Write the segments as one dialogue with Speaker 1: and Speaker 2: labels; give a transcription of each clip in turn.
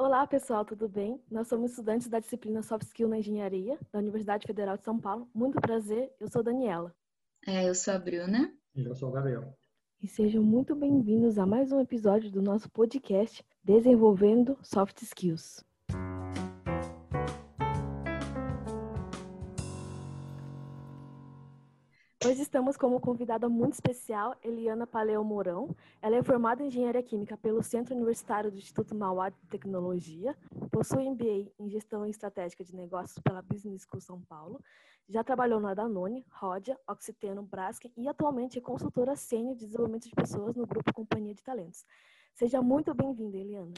Speaker 1: Olá, pessoal, tudo bem? Nós somos estudantes da disciplina Soft Skill na Engenharia, da Universidade Federal de São Paulo. Muito prazer, eu sou Daniela.
Speaker 2: É, eu sou a Bruna.
Speaker 3: E eu sou o Gabriel.
Speaker 1: E sejam muito bem-vindos a mais um episódio do nosso podcast Desenvolvendo Soft Skills. Hoje estamos como convidada muito especial Eliana Paleo Mourão. Ela é formada em Engenharia Química pelo Centro Universitário do Instituto Mauá de Tecnologia, possui MBA em Gestão Estratégica de Negócios pela Business School São Paulo, já trabalhou na Danone, Rodia, Oxiteno, Braskem e atualmente é consultora sênior de desenvolvimento de pessoas no grupo Companhia de Talentos. Seja muito bem-vinda, Eliana.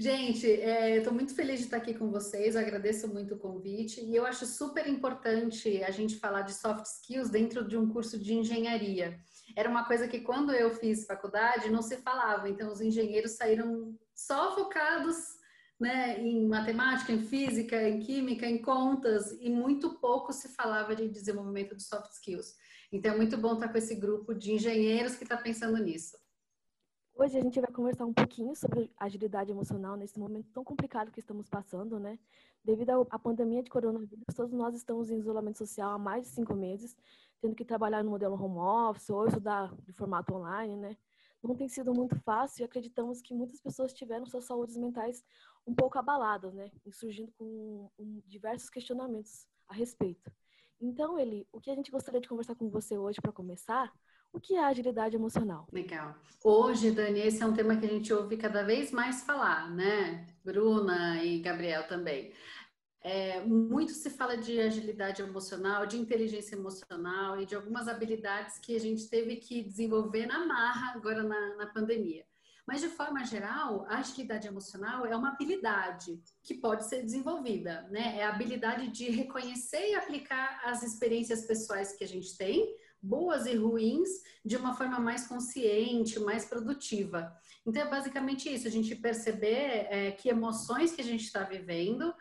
Speaker 4: Gente, é, estou muito feliz de estar aqui com vocês, eu agradeço muito o convite e eu acho super importante a gente falar de soft skills dentro de um curso de engenharia. Era uma coisa que quando eu fiz faculdade não se falava, então os engenheiros saíram só focados né, em matemática, em física, em química, em contas e muito pouco se falava de desenvolvimento de soft skills. Então é muito bom estar com esse grupo de engenheiros que está pensando nisso.
Speaker 1: Hoje a gente vai conversar um pouquinho sobre agilidade emocional nesse momento tão complicado que estamos passando, né? Devido à pandemia de coronavírus, todos nós estamos em isolamento social há mais de cinco meses, tendo que trabalhar no modelo home office ou estudar de formato online, né? Não tem sido muito fácil e acreditamos que muitas pessoas tiveram suas saúdes mentais um pouco abaladas, né? E surgindo com diversos questionamentos a respeito. Então, Eli, o que a gente gostaria de conversar com você hoje para começar o que é agilidade emocional?
Speaker 4: Legal. Hoje, Dani, esse é um tema que a gente ouve cada vez mais falar, né? Bruna e Gabriel também. É, muito se fala de agilidade emocional, de inteligência emocional e de algumas habilidades que a gente teve que desenvolver na marra agora na, na pandemia. Mas, de forma geral, a agilidade emocional é uma habilidade que pode ser desenvolvida, né? É a habilidade de reconhecer e aplicar as experiências pessoais que a gente tem boas e ruins de uma forma mais consciente, mais produtiva. Então, é basicamente isso: a gente perceber é, que emoções que a gente está vivendo,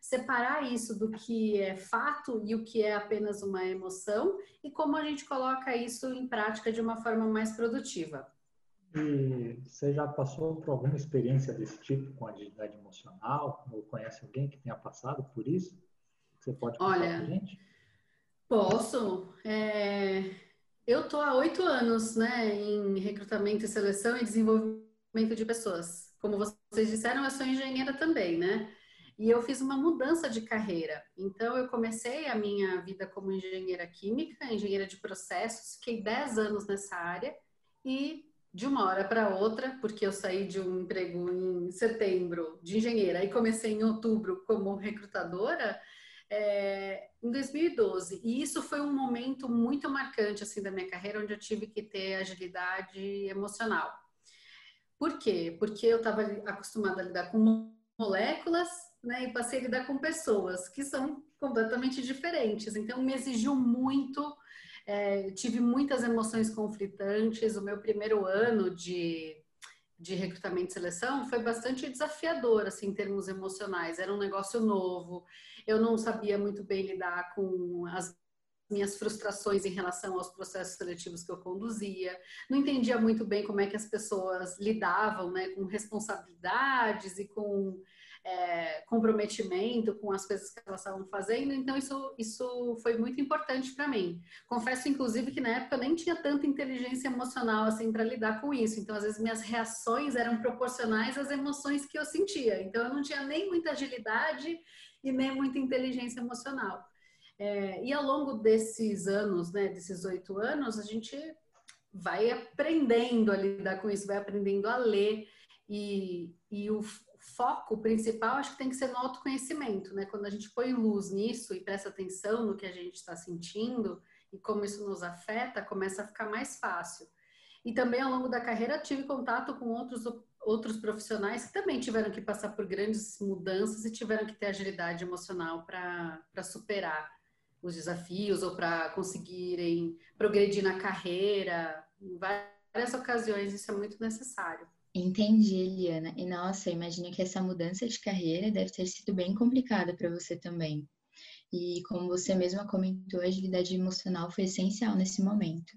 Speaker 4: separar isso do que é fato e o que é apenas uma emoção, e como a gente coloca isso em prática de uma forma mais produtiva.
Speaker 3: E você já passou por alguma experiência desse tipo com agilidade emocional? Ou conhece alguém que tenha passado por isso? Você pode contar Olha, pra gente?
Speaker 4: Posso. É... Eu estou há oito anos né, em recrutamento e seleção e desenvolvimento de pessoas. Como vocês disseram, eu sou engenheira também, né? E eu fiz uma mudança de carreira. Então, eu comecei a minha vida como engenheira química, engenheira de processos, fiquei dez anos nessa área e de uma hora para outra, porque eu saí de um emprego em setembro de engenheira e comecei em outubro como recrutadora, é, em 2012. E isso foi um momento muito marcante assim da minha carreira, onde eu tive que ter agilidade emocional. Por quê? Porque eu estava acostumada a lidar com moléculas, né, e passei a lidar com pessoas que são completamente diferentes. Então, me exigiu muito, é, tive muitas emoções conflitantes. O meu primeiro ano de de recrutamento e seleção foi bastante desafiador, assim, em termos emocionais. Era um negócio novo, eu não sabia muito bem lidar com as minhas frustrações em relação aos processos seletivos que eu conduzia, não entendia muito bem como é que as pessoas lidavam né, com responsabilidades e com é, comprometimento com as coisas que elas estavam fazendo, então isso, isso foi muito importante para mim. Confesso, inclusive, que na época eu nem tinha tanta inteligência emocional assim para lidar com isso, então às vezes minhas reações eram proporcionais às emoções que eu sentia, então eu não tinha nem muita agilidade e nem muita inteligência emocional. É, e ao longo desses anos, né, desses oito anos, a gente vai aprendendo a lidar com isso, vai aprendendo a ler e, e o, foco principal acho que tem que ser no autoconhecimento, né? Quando a gente põe luz nisso e presta atenção no que a gente está sentindo e como isso nos afeta, começa a ficar mais fácil. E também ao longo da carreira tive contato com outros outros profissionais que também tiveram que passar por grandes mudanças e tiveram que ter agilidade emocional para superar os desafios ou para conseguirem progredir na carreira. Em várias ocasiões isso é muito necessário.
Speaker 2: Entendi, Eliana. E nossa, imagino que essa mudança de carreira deve ter sido bem complicada para você também. E como você mesma comentou, a agilidade emocional foi essencial nesse momento.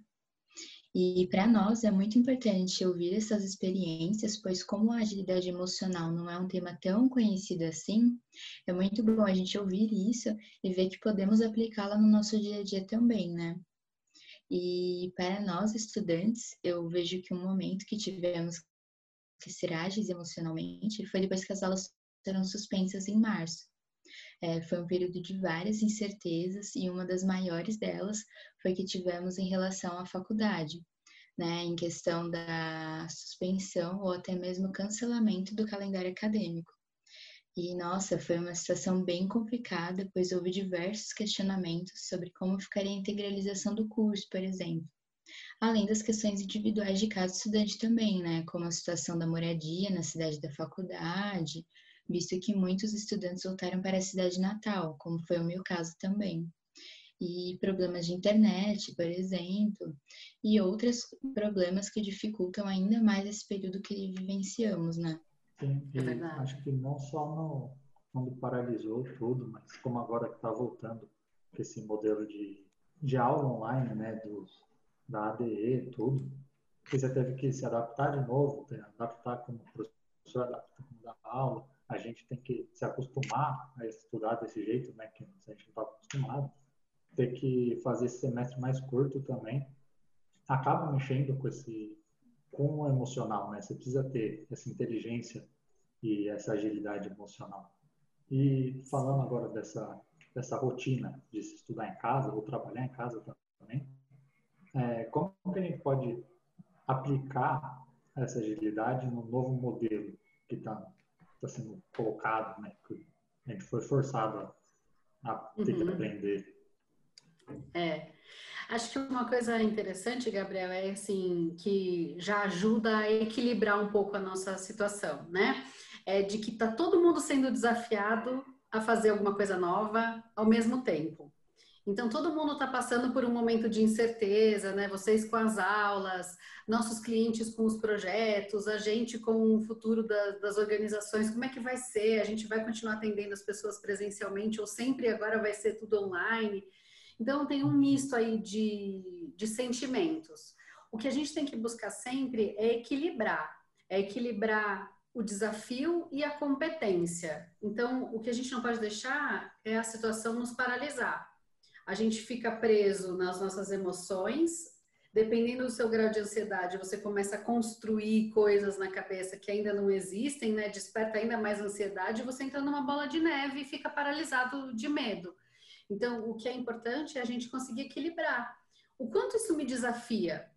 Speaker 2: E para nós é muito importante ouvir essas experiências, pois como a agilidade emocional não é um tema tão conhecido assim, é muito bom a gente ouvir isso e ver que podemos aplicá-la no nosso dia a dia também, né? E para nós estudantes, eu vejo que um momento que tivemos ser emocionalmente foi depois que as aulas foram suspensas em março. É, foi um período de várias incertezas e uma das maiores delas foi que tivemos em relação à faculdade, né, em questão da suspensão ou até mesmo cancelamento do calendário acadêmico. E nossa, foi uma situação bem complicada, pois houve diversos questionamentos sobre como ficaria a integralização do curso, por exemplo. Além das questões individuais de cada estudante também, né, como a situação da moradia na cidade da faculdade, visto que muitos estudantes voltaram para a cidade natal, como foi o meu caso também. E problemas de internet, por exemplo, e outros problemas que dificultam ainda mais esse período que vivenciamos, né?
Speaker 3: Sim, é acho que não só no, quando paralisou tudo, mas como agora que está voltando esse modelo de, de aula online, né, dos, da ADE, tudo, você teve que se adaptar de novo, adaptar como professor, adaptar como dar aula, a gente tem que se acostumar a estudar desse jeito, né, que a gente não está acostumado, ter que fazer esse semestre mais curto também, acaba mexendo com esse com o emocional, né? Você precisa ter essa inteligência e essa agilidade emocional. E falando agora dessa dessa rotina de se estudar em casa ou trabalhar em casa também, é, como que a gente pode aplicar essa agilidade no novo modelo que está está sendo colocado, né? Que a gente foi forçado a, a ter uhum. que aprender.
Speaker 4: É. Acho que uma coisa interessante, Gabriel, é assim, que já ajuda a equilibrar um pouco a nossa situação, né? É de que tá todo mundo sendo desafiado a fazer alguma coisa nova ao mesmo tempo. Então, todo mundo está passando por um momento de incerteza, né? Vocês com as aulas, nossos clientes com os projetos, a gente com o futuro da, das organizações, como é que vai ser? A gente vai continuar atendendo as pessoas presencialmente ou sempre agora vai ser tudo online? Então, tem um misto aí de, de sentimentos. O que a gente tem que buscar sempre é equilibrar, é equilibrar o desafio e a competência. Então, o que a gente não pode deixar é a situação nos paralisar a gente fica preso nas nossas emoções. Dependendo do seu grau de ansiedade, você começa a construir coisas na cabeça que ainda não existem, né? Desperta ainda mais ansiedade, você entra numa bola de neve e fica paralisado de medo. Então, o que é importante é a gente conseguir equilibrar. O quanto isso me desafia?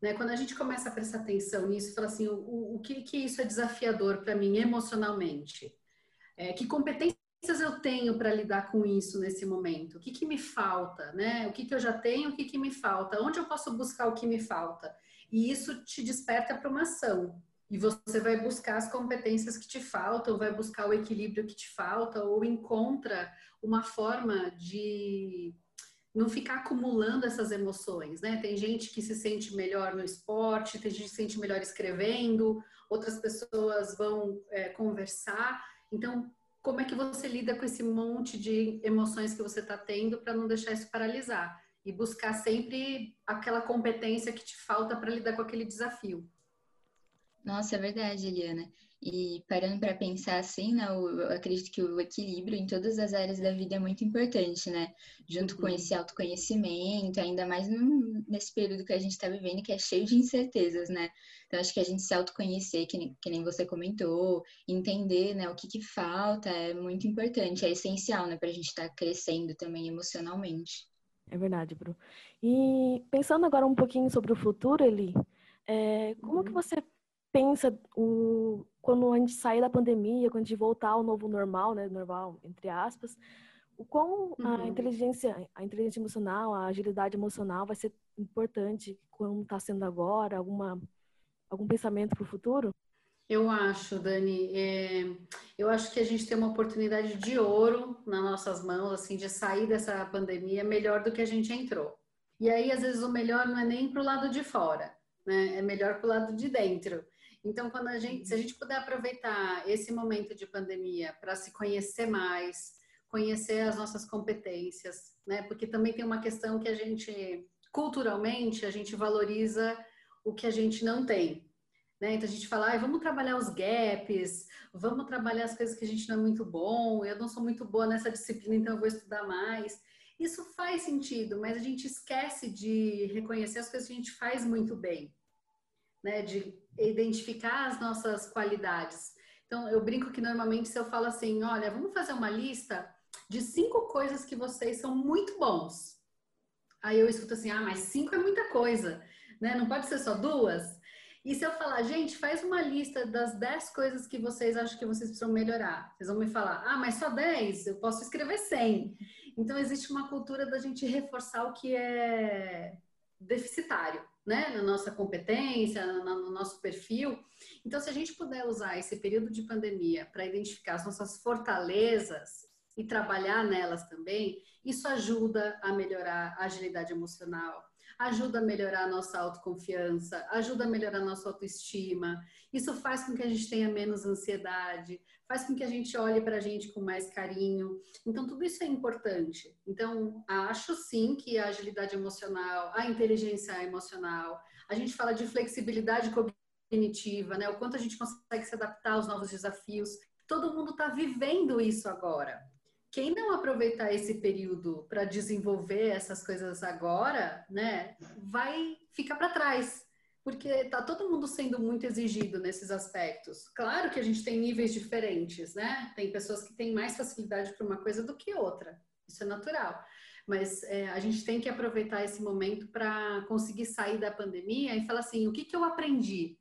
Speaker 4: Né? Quando a gente começa a prestar atenção nisso, fala assim, o, o que, que isso é desafiador para mim emocionalmente? É, que competência eu tenho para lidar com isso nesse momento? O que, que me falta, né? O que, que eu já tenho, o que, que me falta? Onde eu posso buscar o que me falta? E isso te desperta para uma ação. E você vai buscar as competências que te faltam, vai buscar o equilíbrio que te falta, ou encontra uma forma de não ficar acumulando essas emoções, né? Tem gente que se sente melhor no esporte, tem gente que se sente melhor escrevendo, outras pessoas vão é, conversar. Então, como é que você lida com esse monte de emoções que você está tendo para não deixar isso paralisar e buscar sempre aquela competência que te falta para lidar com aquele desafio.
Speaker 2: Nossa, é verdade, Eliana. E parando para pensar assim, né, eu acredito que o equilíbrio em todas as áreas da vida é muito importante, né? Junto uhum. com esse autoconhecimento, ainda mais num, nesse período que a gente está vivendo, que é cheio de incertezas, né? Então, acho que a gente se autoconhecer, que nem, que nem você comentou, entender né, o que, que falta é muito importante, é essencial, né, para a gente estar tá crescendo também emocionalmente.
Speaker 1: É verdade, Bru. E pensando agora um pouquinho sobre o futuro, Eli, é, como uhum. que você pensa o, quando a gente sair da pandemia, quando a gente voltar ao novo normal, né, normal entre aspas, o quão uhum. a inteligência, a inteligência emocional, a agilidade emocional vai ser importante como está sendo agora, alguma algum pensamento para o futuro?
Speaker 4: Eu acho, Dani, é, eu acho que a gente tem uma oportunidade de ouro nas nossas mãos, assim, de sair dessa pandemia melhor do que a gente entrou. E aí, às vezes, o melhor não é nem para o lado de fora, né? É melhor para o lado de dentro. Então, quando a gente, se a gente puder aproveitar esse momento de pandemia para se conhecer mais, conhecer as nossas competências, né? Porque também tem uma questão que a gente culturalmente, a gente valoriza o que a gente não tem. Né? Então a gente fala, ah, vamos trabalhar os gaps, vamos trabalhar as coisas que a gente não é muito bom, eu não sou muito boa nessa disciplina, então eu vou estudar mais. Isso faz sentido, mas a gente esquece de reconhecer as coisas que a gente faz muito bem, né? De identificar as nossas qualidades. Então, eu brinco que normalmente se eu falo assim, olha, vamos fazer uma lista de cinco coisas que vocês são muito bons. Aí eu escuto assim, ah, mas cinco é muita coisa, né? Não pode ser só duas? E se eu falar, gente, faz uma lista das 10 coisas que vocês acham que vocês precisam melhorar. Vocês vão me falar, ah, mas só 10? Eu posso escrever 100. Então, existe uma cultura da gente reforçar o que é deficitário, né? Na nossa competência, no nosso perfil. Então, se a gente puder usar esse período de pandemia para identificar as nossas fortalezas e trabalhar nelas também, isso ajuda a melhorar a agilidade emocional, ajuda a melhorar a nossa autoconfiança, ajuda a melhorar a nossa autoestima. Isso faz com que a gente tenha menos ansiedade, faz com que a gente olhe para a gente com mais carinho. Então, tudo isso é importante. Então, acho sim que a agilidade emocional, a inteligência emocional, a gente fala de flexibilidade cognitiva, né? O quanto a gente consegue se adaptar aos novos desafios. Todo mundo está vivendo isso agora quem não aproveitar esse período para desenvolver essas coisas agora, né, vai ficar para trás, porque tá todo mundo sendo muito exigido nesses aspectos. Claro que a gente tem níveis diferentes, né? Tem pessoas que têm mais facilidade para uma coisa do que outra. Isso é natural. Mas é, a gente tem que aproveitar esse momento para conseguir sair da pandemia e falar assim: o que, que eu aprendi?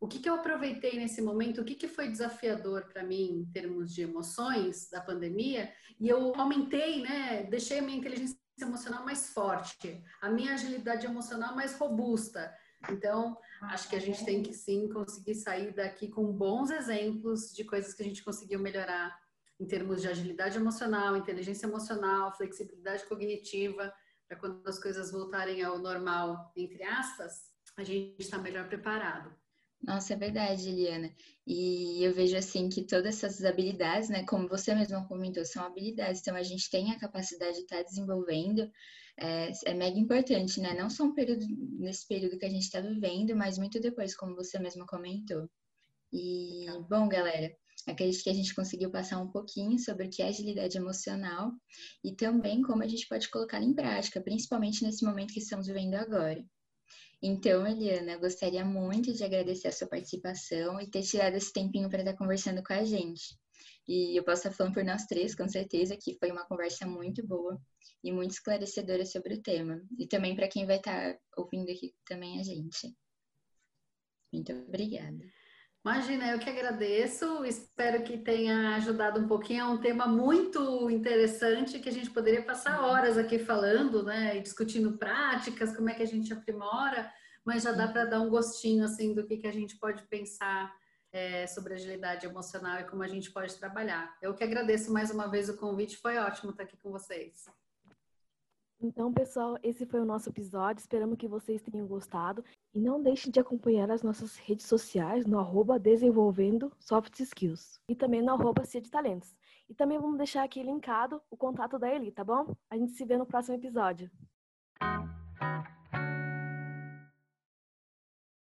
Speaker 4: o que, que eu aproveitei nesse momento, o que, que foi desafiador para mim em termos de emoções da pandemia, e eu aumentei, né, deixei a minha inteligência emocional mais forte, a minha agilidade emocional mais robusta. Então, acho que a gente tem que sim conseguir sair daqui com bons exemplos de coisas que a gente conseguiu melhorar em termos de agilidade emocional, inteligência emocional, flexibilidade cognitiva, para quando as coisas voltarem ao normal, entre aspas, a gente está melhor preparado.
Speaker 2: Nossa, é verdade, Eliana. E eu vejo assim que todas essas habilidades, né, como você mesma comentou, são habilidades, então a gente tem a capacidade de estar tá desenvolvendo, é, é mega importante, né? Não só um período, nesse período que a gente está vivendo, mas muito depois, como você mesma comentou. E, bom, galera, acredito que a gente conseguiu passar um pouquinho sobre o que é agilidade emocional e também como a gente pode colocar em prática, principalmente nesse momento que estamos vivendo agora. Então, Eliana, eu gostaria muito de agradecer a sua participação e ter tirado esse tempinho para estar conversando com a gente. E eu posso estar falando por nós três, com certeza, que foi uma conversa muito boa e muito esclarecedora sobre o tema. E também para quem vai estar ouvindo aqui também a gente. Muito obrigada.
Speaker 4: Imagina, eu que agradeço. Espero que tenha ajudado um pouquinho. É um tema muito interessante que a gente poderia passar horas aqui falando, né? E discutindo práticas, como é que a gente aprimora, mas já dá para dar um gostinho assim do que, que a gente pode pensar é, sobre agilidade emocional e como a gente pode trabalhar. Eu que agradeço mais uma vez o convite, foi ótimo estar aqui com vocês.
Speaker 1: Então, pessoal, esse foi o nosso episódio. Esperamos que vocês tenham gostado. E não deixem de acompanhar as nossas redes sociais no arroba Desenvolvendo Soft Skills e também no arroba de Talentos. E também vamos deixar aqui linkado o contato da Eli, tá bom? A gente se vê no próximo episódio.